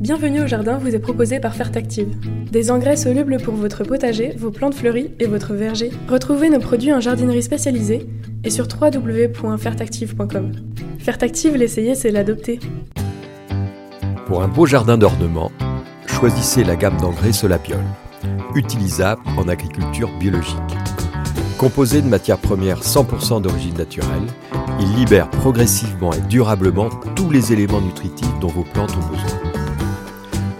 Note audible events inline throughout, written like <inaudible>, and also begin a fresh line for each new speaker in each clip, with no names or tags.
Bienvenue au jardin vous est proposé par Fertactive. Des engrais solubles pour votre potager, vos plantes fleuries et votre verger. Retrouvez nos produits en jardinerie spécialisée et sur www.fertactive.com. Fertactive, l'essayer, c'est l'adopter.
Pour un beau jardin d'ornement, choisissez la gamme d'engrais Solapiol, utilisable en agriculture biologique. Composé de matières premières 100% d'origine naturelle, il libère progressivement et durablement tous les éléments nutritifs dont vos plantes ont besoin.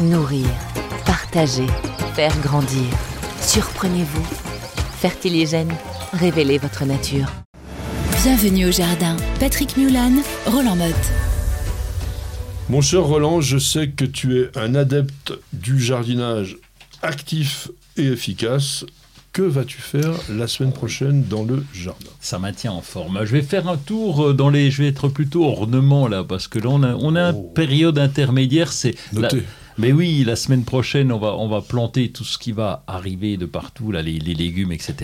Nourrir, partager, faire grandir. Surprenez-vous. Fertiligène, révélez votre nature.
Bienvenue au jardin. Patrick Mulan, Roland Motte.
Mon cher Roland, je sais que tu es un adepte du jardinage actif et efficace. Que vas-tu faire la semaine prochaine dans le jardin?
Ça maintient en forme. Je vais faire un tour dans les. Je vais être plutôt ornement là, parce que là on a, on a
Oh.
une période intermédiaire. C'est la-
Notez.
Mais oui, la semaine prochaine, on va, on va planter tout ce qui va arriver de partout, là, les, les légumes, etc.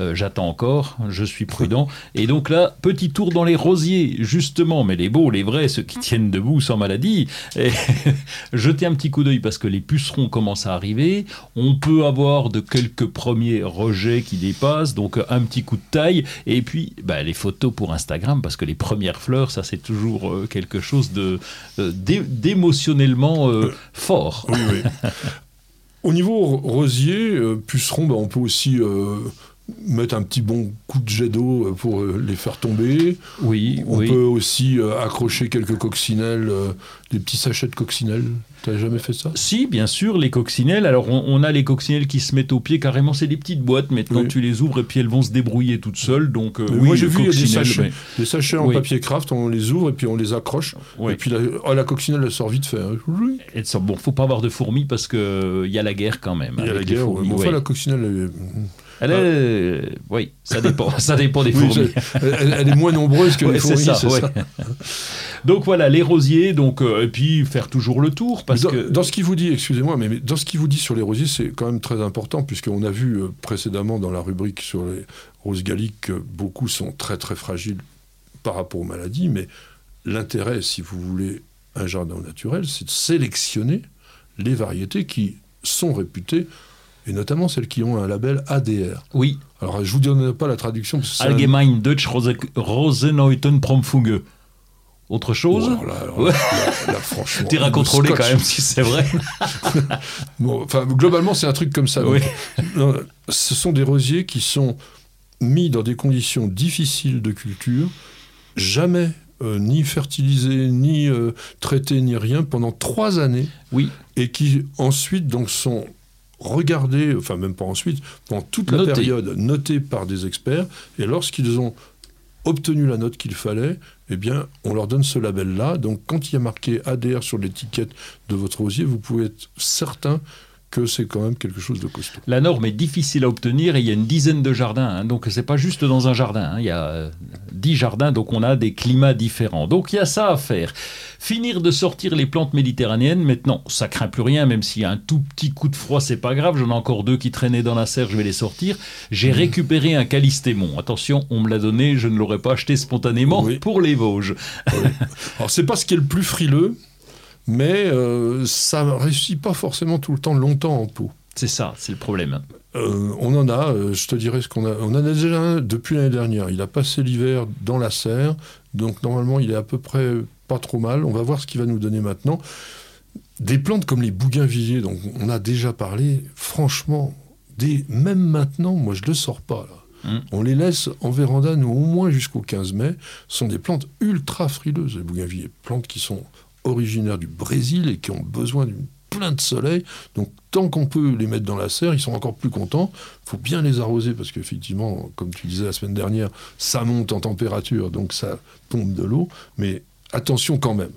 Euh, J'attends encore, je suis prudent. <laughs> Et donc là, petit tour dans les rosiers, justement, mais les beaux, les vrais, ceux qui tiennent debout sans maladie. Et <laughs> jetez un petit coup d'œil parce que les pucerons commencent à arriver. On peut avoir de quelques premiers rejets qui dépassent, donc un petit coup de taille. Et puis, bah, les photos pour Instagram, parce que les premières fleurs, ça c'est toujours euh, quelque chose de euh, d'é- d'émotionnellement euh, fort.
Oui, oui. <laughs> Au niveau ro- rosier, euh, puceron, bah, on peut aussi euh, mettre un petit bon coup de jet d'eau euh, pour euh, les faire tomber.
Oui,
On
oui.
peut aussi euh, accrocher quelques coccinelles, des petits sachets de coccinelles. T'as jamais fait ça?
Si, bien sûr, les coccinelles. Alors, on, on a les coccinelles qui se mettent au pied carrément. C'est des petites boîtes. Maintenant,
Oui.
tu les ouvres et puis elles vont se débrouiller toutes seules. Donc, euh, oui,
moi j'ai vu il y a des sachets,
mais-
des sachets en
Oui.
papier craft, on les ouvre et puis on les accroche. Et puis la, ah, la coccinelle elle sort vite fait. hein.
Et ça- bon, faut pas avoir de fourmis parce que il y a la guerre quand même.
Il y a la guerre. mais enfin,
ouais.
la coccinelle, elle,
Elle est- euh, oui, ça dépend. <laughs> ça dépend des fourmis.
elle- elle est moins nombreuse que <laughs>
Ouais,
les fourmis,
ça, ouais.
ça. <laughs>
Donc voilà, les rosiers. Donc euh, et puis faire toujours le tour parce
dans,
que
dans ce qu'il vous dit, excusez-moi, mais, mais dans ce qu'il vous dit sur les rosiers, c'est quand même très important, puisqu'on a vu euh, précédemment dans la rubrique sur les roses galliques que beaucoup sont très très fragiles par rapport aux maladies, mais l'intérêt, si vous voulez un jardin naturel, c'est de sélectionner les variétés qui sont réputées, et notamment celles qui ont un label ADR.
oui,
Alors, je vous donne pas la traduction. parce que c'est un-
Allgemein Deutsch. Autre chose
Oh, là,
Ouais.
là, franchement,
T'es
scotch.
quand même si c'est vrai. <laughs>
Bon, enfin, globalement, c'est un truc comme ça.
Oui.
ce sont des rosiers qui sont mis dans des conditions difficiles de culture, jamais euh, ni fertilisés, ni euh, traités, ni rien, pendant trois années,
Oui,
et qui ensuite donc sont regardés, enfin même pas ensuite, pendant toute la période, notés par des experts, et lorsqu'ils ont obtenu la note qu'il fallait, eh bien, on leur donne ce label-là. Donc, quand il y a marqué ADR sur l'étiquette de votre rosier, vous pouvez être certain que c'est quand même quelque chose de costaud.
La norme est difficile à obtenir et il y a une dizaine de jardins. hein, donc c'est pas juste dans un jardin. hein, il y a euh, dix jardins, donc on a des climats différents. Donc il y a ça à faire. Finir de sortir les plantes méditerranéennes. Maintenant, ça craint plus rien, même s'il y a un tout petit coup de froid, c'est pas grave. J'en ai encore deux qui traînaient dans la serre, je vais les sortir. J'ai
Mmh.
récupéré un calistémon. Attention, on me l'a donné, je ne l'aurais pas acheté spontanément
Oui.
pour les Vosges. <laughs>
Alors, c'est pas ce qui est le plus frileux, mais euh, ça ne réussit pas forcément tout le temps longtemps en pot.
C'est ça, c'est le problème.
Euh, on en a, euh, je te dirais ce qu'on a. On en a déjà un depuis l'année dernière. Il a passé l'hiver dans la serre, donc normalement il est à peu près pas trop mal. On va voir ce qu'il va nous donner maintenant. Des plantes comme les bougainvilliers, donc on a déjà parlé, franchement, des, même maintenant, moi je ne le sors pas là.
Mm.
On les laisse en véranda, nous, au moins jusqu'au 15 mai. Ce sont des plantes ultra frileuses, les bougainvilliers. Plantes qui sont originaires du Brésil et qui ont besoin d'une plein de soleil. Donc, tant qu'on peut les mettre dans la serre, ils sont encore plus contents. Il faut bien les arroser parce qu'effectivement, comme tu disais la semaine dernière, ça monte en température, donc ça pompe de l'eau. Mais attention quand même.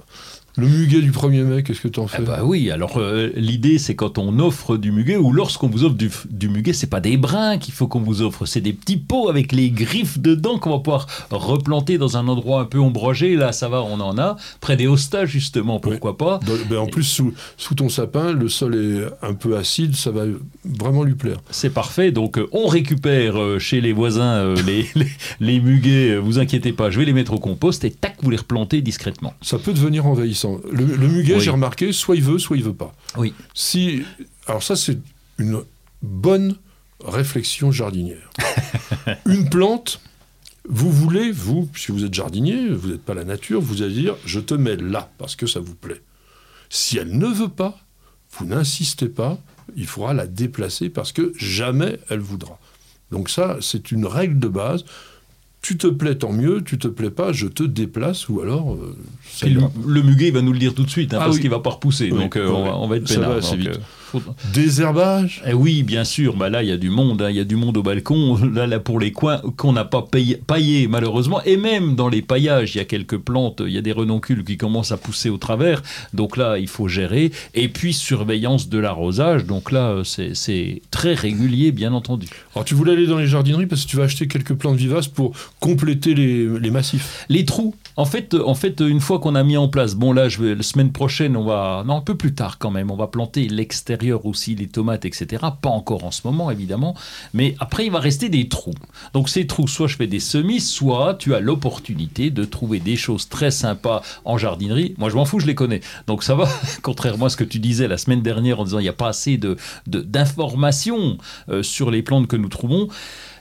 Le muguet du 1er mai, qu'est-ce que tu en
Ah
fais
bah oui, alors euh, l'idée c'est quand on offre du muguet ou lorsqu'on vous offre du, du muguet, c'est pas des brins qu'il faut qu'on vous offre, c'est des petits pots avec les griffes dedans qu'on va pouvoir replanter dans un endroit un peu ombragé. Là, ça va, on en a. Près des hostas, justement, pourquoi pas.
Dans- ben, en plus, sous, sous ton sapin, le sol est un peu acide, ça va vraiment lui plaire.
C'est parfait. Donc, euh, on récupère euh, chez les voisins euh, les, <laughs> les, les muguets. Vous inquiétez pas, je vais les mettre au compost et tac, vous les replantez discrètement.
Ça peut devenir envahissant. Le, le muguet,
Oui.
j'ai remarqué, soit il veut, soit il veut pas.
Oui.
Si, alors ça, c'est une bonne réflexion jardinière. <laughs> une plante, vous voulez, vous, puisque vous êtes jardinier, vous n'êtes pas la nature, vous allez dire, je te mets là, parce que ça vous plaît. Si elle ne veut pas, vous n'insistez pas, il faudra la déplacer, parce que jamais elle voudra. Donc ça, c'est une règle de base. Tu te plais, tant mieux. Tu te plais pas, je te déplace, ou alors... euh, ça
le, muguet, il va nous le dire tout de suite, hein,
Ah
parce
oui.
qu'il va pas repousser.
Oui,
donc, euh, on, va, on va être peinard.
va assez
donc,
vite.
euh, faut-
Désherbage?
Eh oui, bien sûr. Bah là, il y a du monde. hein. Il y a du monde au balcon. Là, là pour les coins qu'on n'a pas payé- paillé, malheureusement. Et même dans les paillages, il y a quelques plantes. Il y a des renoncules qui commencent à pousser au travers. Donc là, il faut gérer. Et puis, surveillance de l'arrosage. Donc là, euh, c'est très régulier, bien entendu.
Alors, tu voulais aller dans les jardineries parce que tu vas acheter quelques plantes vivaces pour compléter les, massifs.
Les trous. En fait, euh, en fait, une fois qu'on a mis en place, bon là, je vais, la semaine prochaine, on va, non, un peu plus tard quand même, on va planter l'extérieur aussi, les tomates, etc. Pas encore en ce moment, évidemment, mais après, il va rester des trous. Donc ces trous, soit je fais des semis, soit tu as l'opportunité de trouver des choses très sympas en jardinerie. Moi, je m'en fous, je les connais. Donc ça va, <laughs> contrairement à ce que tu disais la semaine dernière en disant il n'y a pas assez de- d'informations euh, sur les plantes que nous trouvons.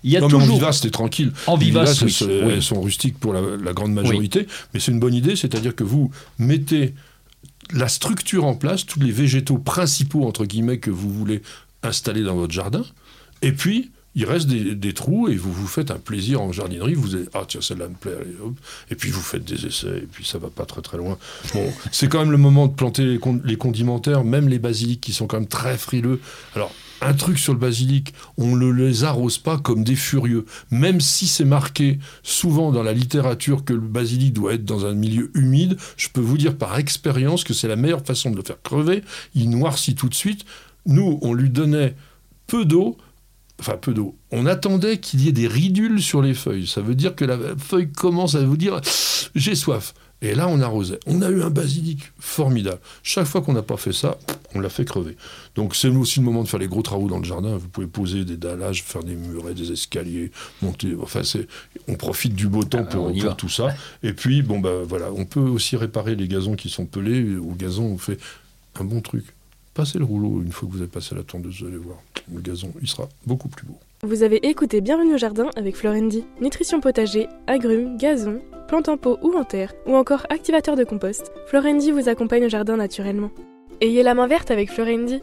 Il y a
non, mais en vivace, c'était tranquille.
En vivace,
vivaces,
oui.
elles, sont rustiques pour la, la grande majorité, mais c'est une bonne idée, c'est-à-dire que vous mettez la structure en place, tous les végétaux principaux, entre guillemets, que vous voulez installer dans votre jardin, et puis il reste des, des trous et vous vous faites un plaisir en jardinerie. Vous êtes, ah tiens, celle-là me plaît, allez, hop. et puis vous faites des essais, et puis ça va pas très très loin. Bon, <laughs> c'est quand même le moment de planter les condimentaires, même les basiliques qui sont quand même très frileux. Alors, un truc sur le basilic, on ne les arrose pas comme des furieux. Même si c'est marqué souvent dans la littérature que le basilic doit être dans un milieu humide, je peux vous dire par expérience que c'est la meilleure façon de le faire crever. Il noircit tout de suite. Nous, on lui donnait peu d'eau, enfin peu d'eau. On attendait qu'il y ait des ridules sur les feuilles. Ça veut dire que la feuille commence à vous dire j'ai soif. Et là, on arrosait. On a eu un basilic formidable. Chaque fois qu'on n'a pas fait ça, on l'a fait crever. Donc c'est aussi le moment de faire les gros travaux dans le jardin. Vous pouvez poser des dallages, faire des murets, des escaliers, monter. Enfin, c'est, on profite du beau temps
Ah
pour, pour tout ça. Et puis, bon bah voilà, on peut aussi réparer les gazons qui sont pelés. Au gazon, on fait un bon truc. Passez le rouleau une fois que vous avez passé la tondeuse, vous allez voir. Le gazon, il sera beaucoup plus beau.
Vous avez écouté Bienvenue au jardin avec Florendi. Nutrition potager, agrumes, gazon, plantes en pot ou en terre, ou encore activateur de compost, Florendi vous accompagne au jardin naturellement. Ayez la main verte avec Florendi.